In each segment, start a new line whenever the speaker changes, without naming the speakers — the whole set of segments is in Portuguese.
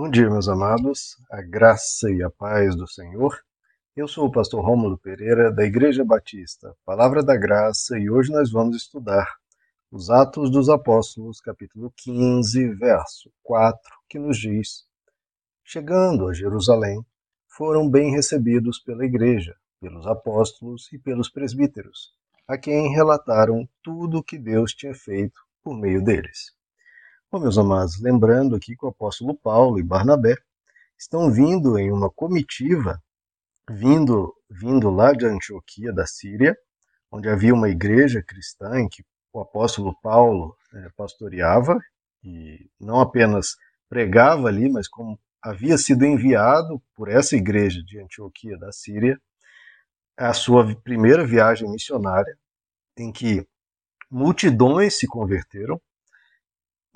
Bom dia, meus amados, a graça e a paz do Senhor. Eu sou o pastor Rômulo Pereira, da Igreja Batista, Palavra da Graça, e hoje nós vamos estudar os Atos dos Apóstolos, capítulo 15, verso 4, que nos diz: Chegando a Jerusalém, foram bem recebidos pela Igreja, pelos apóstolos e pelos presbíteros, a quem relataram tudo o que Deus tinha feito por meio deles. Bom, meus amados, lembrando aqui que o apóstolo Paulo e Barnabé estão vindo em uma comitiva, vindo, vindo lá de Antioquia, da Síria, onde havia uma igreja cristã em que o apóstolo Paulo é, pastoreava e não apenas pregava ali, mas como havia sido enviado por essa igreja de Antioquia da Síria, a sua primeira viagem missionária, em que multidões se converteram,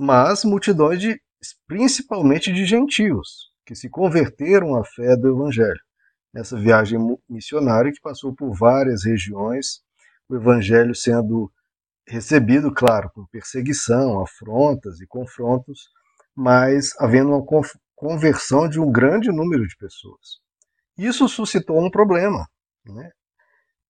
mas multidões de, principalmente de gentios, que se converteram à fé do Evangelho. Nessa viagem missionária que passou por várias regiões, o Evangelho sendo recebido, claro, com perseguição, afrontas e confrontos, mas havendo uma conversão de um grande número de pessoas. Isso suscitou um problema. Né?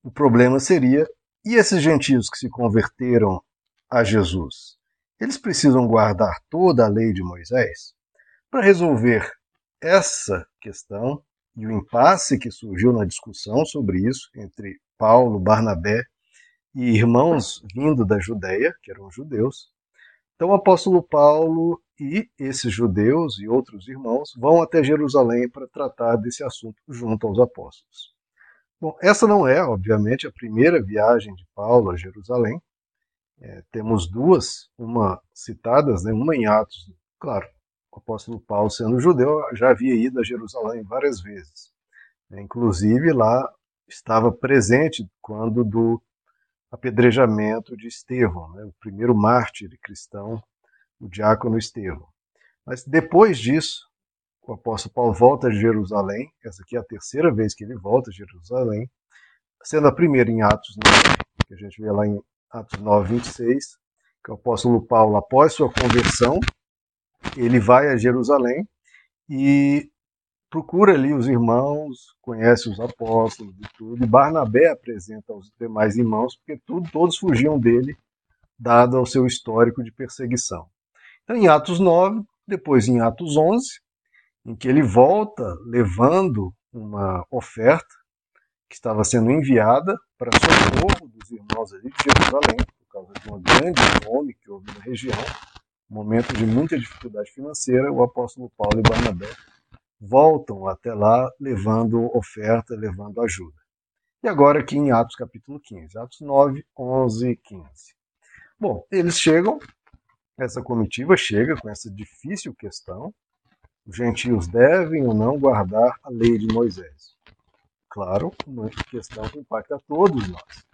O problema seria: e esses gentios que se converteram a Jesus? Eles precisam guardar toda a lei de Moisés? Para resolver essa questão e o impasse que surgiu na discussão sobre isso entre Paulo, Barnabé e irmãos vindo da Judéia, que eram judeus, então o apóstolo Paulo e esses judeus e outros irmãos vão até Jerusalém para tratar desse assunto junto aos apóstolos. Bom, essa não é, obviamente, a primeira viagem de Paulo a Jerusalém. É, temos duas, uma citadas, né, uma em Atos. Claro, o apóstolo Paulo, sendo judeu, já havia ido a Jerusalém várias vezes. É, inclusive, lá estava presente quando do apedrejamento de Estevão, né, o primeiro mártir cristão, o diácono Estevão. Mas depois disso, o apóstolo Paulo volta a Jerusalém, essa aqui é a terceira vez que ele volta a Jerusalém, sendo a primeira em Atos 9, que a gente vê lá em Atos 9, 26, que o apóstolo Paulo, após sua conversão, ele vai a Jerusalém e procura ali os irmãos, conhece os apóstolos e tudo, e Barnabé apresenta aos demais irmãos, porque tudo, todos fugiam dele, dado ao seu histórico de perseguição. Então, em Atos 9, depois em Atos 11, em que ele volta levando uma oferta que estava sendo enviada para socorro dos irmãos ali de Jerusalém, por causa de uma grande fome que houve na região, momento de muita dificuldade financeira, o apóstolo Paulo e Barnabé voltam até lá levando oferta, levando ajuda. E agora aqui em Atos capítulo 15, Atos 9, 11 e 15. Bom, eles chegam, essa comitiva chega com essa difícil questão, os gentios devem ou não guardar a lei de Moisés claro, uma questão que impacta a todos nós.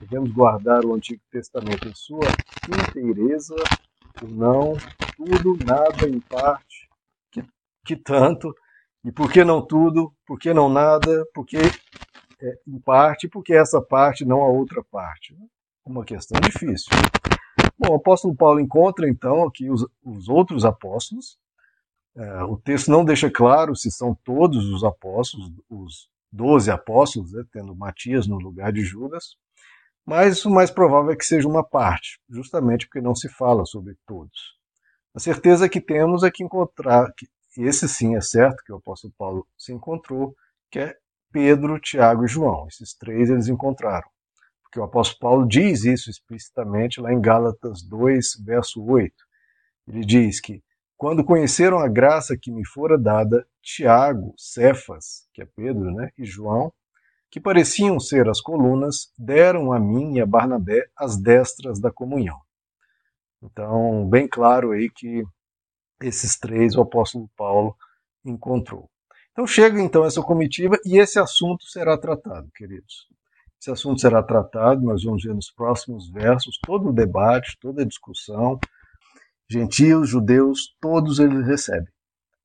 Devemos guardar o Antigo Testamento em sua inteireza, ou não, tudo, nada, em parte, que, que tanto, e por que não tudo, por que não nada, por que é, em parte, por que essa parte, não a outra parte. Uma questão difícil. Bom, o apóstolo Paulo encontra então aqui os, os outros apóstolos. É, o texto não deixa claro se são todos os apóstolos, os doze apóstolos, né, tendo Matias no lugar de Judas, mas o mais provável é que seja uma parte, justamente porque não se fala sobre todos. A certeza que temos é que encontrar, que esse sim é certo, que o apóstolo Paulo se encontrou, que é Pedro, Tiago e João. Esses três eles encontraram. Porque o apóstolo Paulo diz isso explicitamente lá em Gálatas 2, verso 8. Ele diz que quando conheceram a graça que me fora dada, Tiago, Cefas, que é Pedro, né, e João, que pareciam ser as colunas, deram a mim e a Barnabé as destras da comunhão. Então, bem claro aí que esses três o apóstolo Paulo encontrou. Então chega então essa comitiva e esse assunto será tratado, queridos. Esse assunto será tratado, nós vamos ver nos próximos versos todo o debate, toda a discussão, Gentios, judeus, todos eles recebem.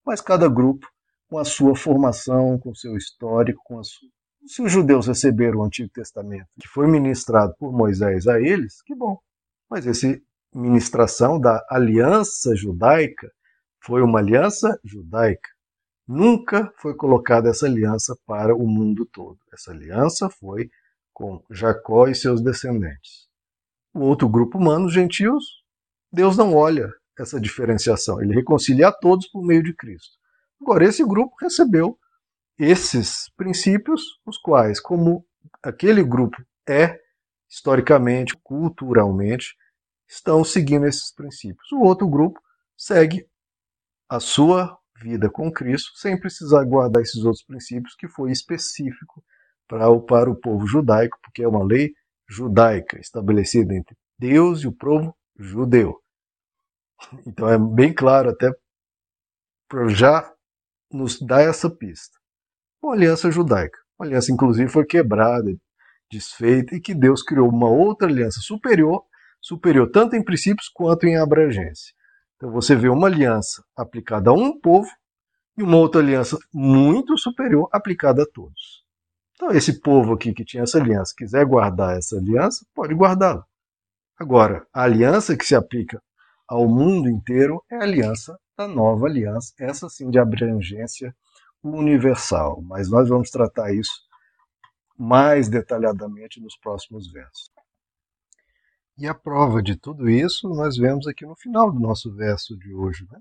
Mas cada grupo, com a sua formação, com o seu histórico, com a sua... Se os judeus receberam o Antigo Testamento, que foi ministrado por Moisés a eles, que bom. Mas essa ministração da aliança judaica foi uma aliança judaica. Nunca foi colocada essa aliança para o mundo todo. Essa aliança foi com Jacó e seus descendentes. O outro grupo humano, os gentios, Deus não olha essa diferenciação. Ele reconcilia a todos por meio de Cristo. Agora, esse grupo recebeu esses princípios, os quais, como aquele grupo é historicamente, culturalmente, estão seguindo esses princípios. O outro grupo segue a sua vida com Cristo sem precisar guardar esses outros princípios que foi específico para o, para o povo judaico, porque é uma lei judaica estabelecida entre Deus e o povo judeu. Então é bem claro até para já nos dar essa pista. Uma aliança judaica, uma aliança inclusive foi quebrada, desfeita e que Deus criou uma outra aliança superior, superior tanto em princípios quanto em abrangência. Então você vê uma aliança aplicada a um povo e uma outra aliança muito superior aplicada a todos. Então esse povo aqui que tinha essa aliança, quiser guardar essa aliança, pode guardá-la. Agora, a aliança que se aplica ao mundo inteiro é a aliança da nova aliança, essa sim de abrangência universal. Mas nós vamos tratar isso mais detalhadamente nos próximos versos. E a prova de tudo isso nós vemos aqui no final do nosso verso de hoje, né?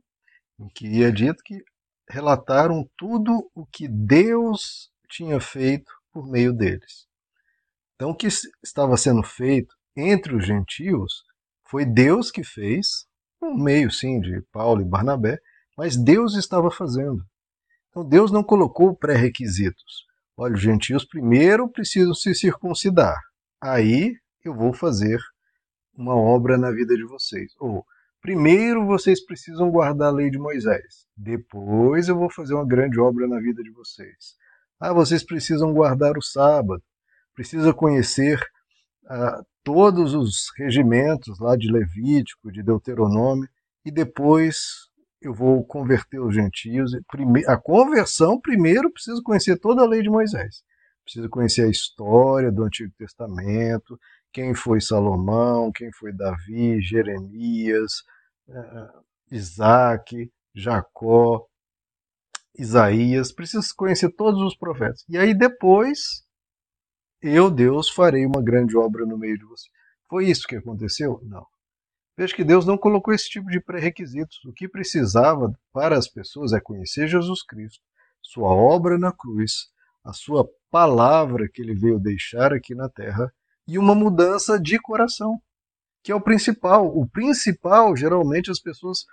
em que é dito que relataram tudo o que Deus tinha feito por meio deles. Então, o que estava sendo feito entre os gentios foi Deus que fez, por meio, sim, de Paulo e Barnabé, mas Deus estava fazendo. Então, Deus não colocou pré-requisitos. Olha, os gentios primeiro precisam se circuncidar. Aí eu vou fazer uma obra na vida de vocês. Ou, primeiro vocês precisam guardar a lei de Moisés. Depois eu vou fazer uma grande obra na vida de vocês. Ah, vocês precisam guardar o sábado. Precisa conhecer ah, todos os regimentos lá de Levítico, de Deuteronômio. E depois eu vou converter os gentios. A conversão, primeiro, precisa conhecer toda a lei de Moisés. Precisa conhecer a história do Antigo Testamento, quem foi Salomão, quem foi Davi, Jeremias, eh, Isaac, Jacó, Isaías. Precisa conhecer todos os profetas. E aí depois, eu, Deus, farei uma grande obra no meio de você. Foi isso que aconteceu? Não. Veja que Deus não colocou esse tipo de pré-requisitos. O que precisava para as pessoas é conhecer Jesus Cristo, sua obra na cruz, a sua palavra que ele veio deixar aqui na terra e uma mudança de coração, que é o principal. O principal, geralmente, as pessoas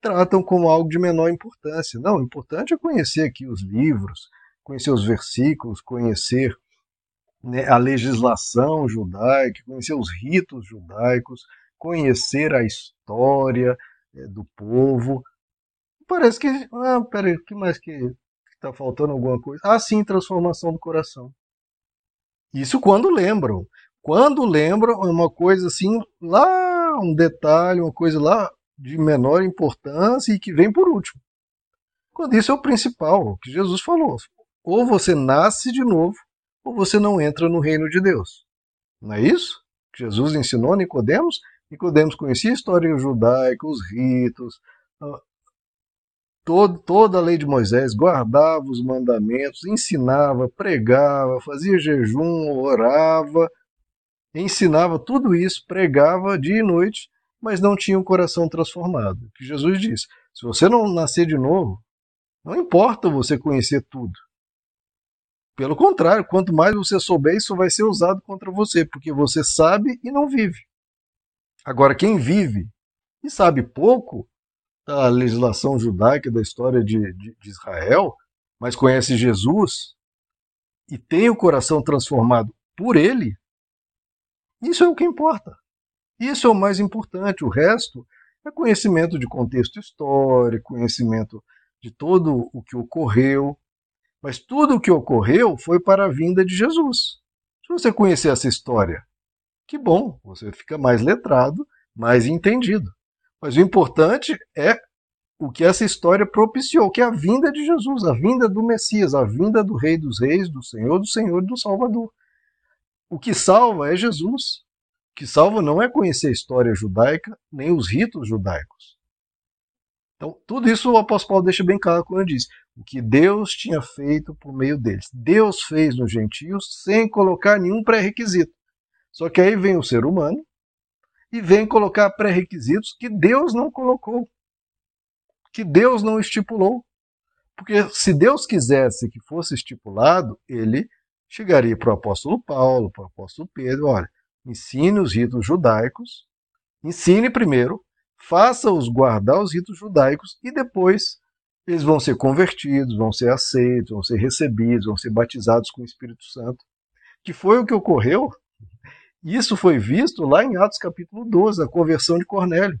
tratam como algo de menor importância. Não, o importante é conhecer aqui os livros, conhecer os versículos, conhecer né, a legislação judaica, conhecer os ritos judaicos, conhecer a história é, do povo. Parece que. Ah, peraí, o que mais que está faltando alguma coisa? Ah, sim, transformação do coração. Isso quando lembram. Quando lembram, é uma coisa assim, lá, um detalhe, uma coisa lá de menor importância e que vem por último. Quando isso é o principal, o que Jesus falou. Ou você nasce de novo, ou você não entra no reino de Deus. Não é isso? Jesus ensinou Nicodemos Nicodemos conhecia a história judaica, os ritos, todo, toda a lei de Moisés, guardava os mandamentos, ensinava, pregava, fazia jejum, orava, ensinava tudo isso, pregava dia e noite, mas não tinha o um coração transformado. Que Jesus disse: se você não nascer de novo, não importa você conhecer tudo. Pelo contrário, quanto mais você souber, isso vai ser usado contra você, porque você sabe e não vive. Agora, quem vive e sabe pouco da legislação judaica, da história de, de, de Israel, mas conhece Jesus e tem o coração transformado por ele, isso é o que importa. Isso é o mais importante. O resto é conhecimento de contexto histórico, conhecimento de todo o que ocorreu. Mas tudo o que ocorreu foi para a vinda de Jesus. Se você conhecer essa história que bom, você fica mais letrado, mais entendido. Mas o importante é o que essa história propiciou, que é a vinda de Jesus, a vinda do Messias, a vinda do Rei dos Reis, do Senhor do Senhor e do Salvador. O que salva é Jesus. O que salva não é conhecer a história judaica, nem os ritos judaicos. Então, tudo isso o apóstolo Paulo deixa bem claro quando diz o que Deus tinha feito por meio deles. Deus fez nos gentios sem colocar nenhum pré-requisito. Só que aí vem o ser humano e vem colocar pré-requisitos que Deus não colocou, que Deus não estipulou. Porque se Deus quisesse que fosse estipulado, ele chegaria para o apóstolo Paulo, para o apóstolo Pedro: olha, ensine os ritos judaicos, ensine primeiro faça-os guardar os ritos judaicos e depois eles vão ser convertidos, vão ser aceitos, vão ser recebidos, vão ser batizados com o Espírito Santo. Que foi o que ocorreu. Isso foi visto lá em Atos capítulo 12, a conversão de Cornélio,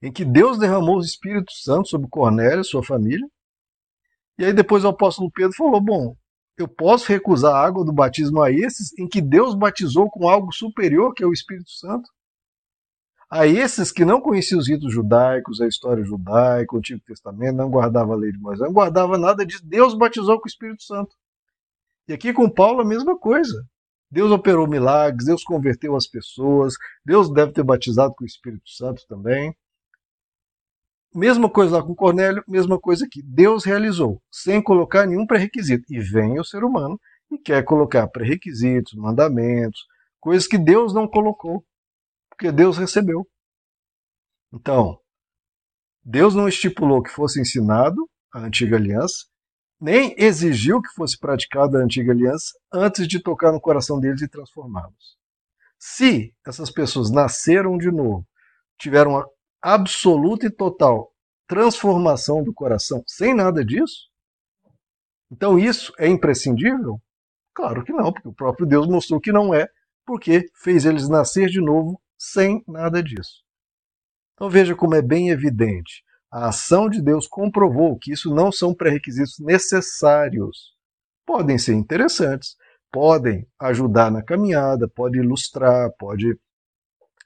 em que Deus derramou o Espírito Santo sobre Cornélio e sua família. E aí depois o apóstolo Pedro falou: "Bom, eu posso recusar a água do batismo a esses em que Deus batizou com algo superior, que é o Espírito Santo? A esses que não conheciam os ritos judaicos, a história judaica, o Antigo Testamento, não guardava a lei de Moisés, não guardava nada disso. Deus batizou com o Espírito Santo. E aqui com Paulo a mesma coisa. Deus operou milagres, Deus converteu as pessoas, Deus deve ter batizado com o Espírito Santo também. Mesma coisa lá com Cornélio, mesma coisa aqui. Deus realizou, sem colocar nenhum pré-requisito. E vem o ser humano e quer colocar pré-requisitos, mandamentos, coisas que Deus não colocou porque Deus recebeu. Então, Deus não estipulou que fosse ensinado a antiga aliança, nem exigiu que fosse praticada a antiga aliança antes de tocar no coração deles e transformá-los. Se essas pessoas nasceram de novo, tiveram uma absoluta e total transformação do coração sem nada disso, então isso é imprescindível? Claro que não, porque o próprio Deus mostrou que não é, porque fez eles nascer de novo sem nada disso. Então veja como é bem evidente. A ação de Deus comprovou que isso não são pré-requisitos necessários. Podem ser interessantes, podem ajudar na caminhada, pode ilustrar, pode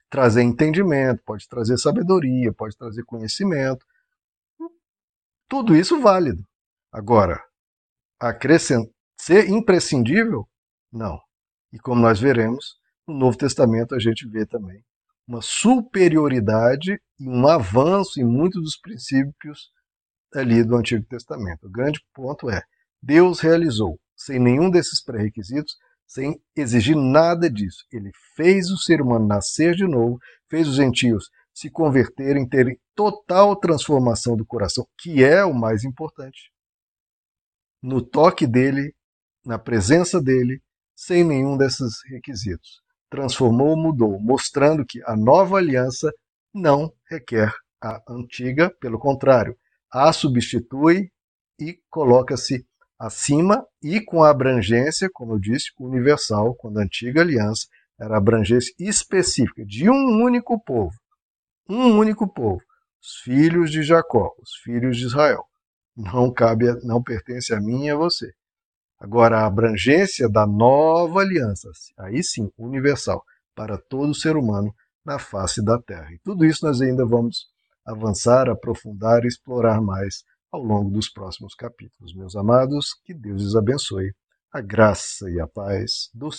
trazer entendimento, pode trazer sabedoria, pode trazer conhecimento. Tudo isso válido. Agora, ser imprescindível? Não. E como nós veremos, no Novo Testamento a gente vê também uma superioridade e um avanço em muitos dos princípios ali do Antigo Testamento. O grande ponto é: Deus realizou, sem nenhum desses pré-requisitos, sem exigir nada disso. Ele fez o ser humano nascer de novo, fez os gentios se converterem, terem total transformação do coração, que é o mais importante. No toque dele, na presença dele, sem nenhum desses requisitos transformou, mudou, mostrando que a nova aliança não requer a antiga, pelo contrário, a substitui e coloca-se acima e com a abrangência, como eu disse, universal, quando a antiga aliança era abrangência específica de um único povo. Um único povo, os filhos de Jacó, os filhos de Israel. Não cabe, não pertence a mim e a você. Agora, a abrangência da nova aliança, aí sim, universal, para todo ser humano na face da Terra. E tudo isso nós ainda vamos avançar, aprofundar e explorar mais ao longo dos próximos capítulos. Meus amados, que Deus os abençoe. A graça e a paz do Senhor.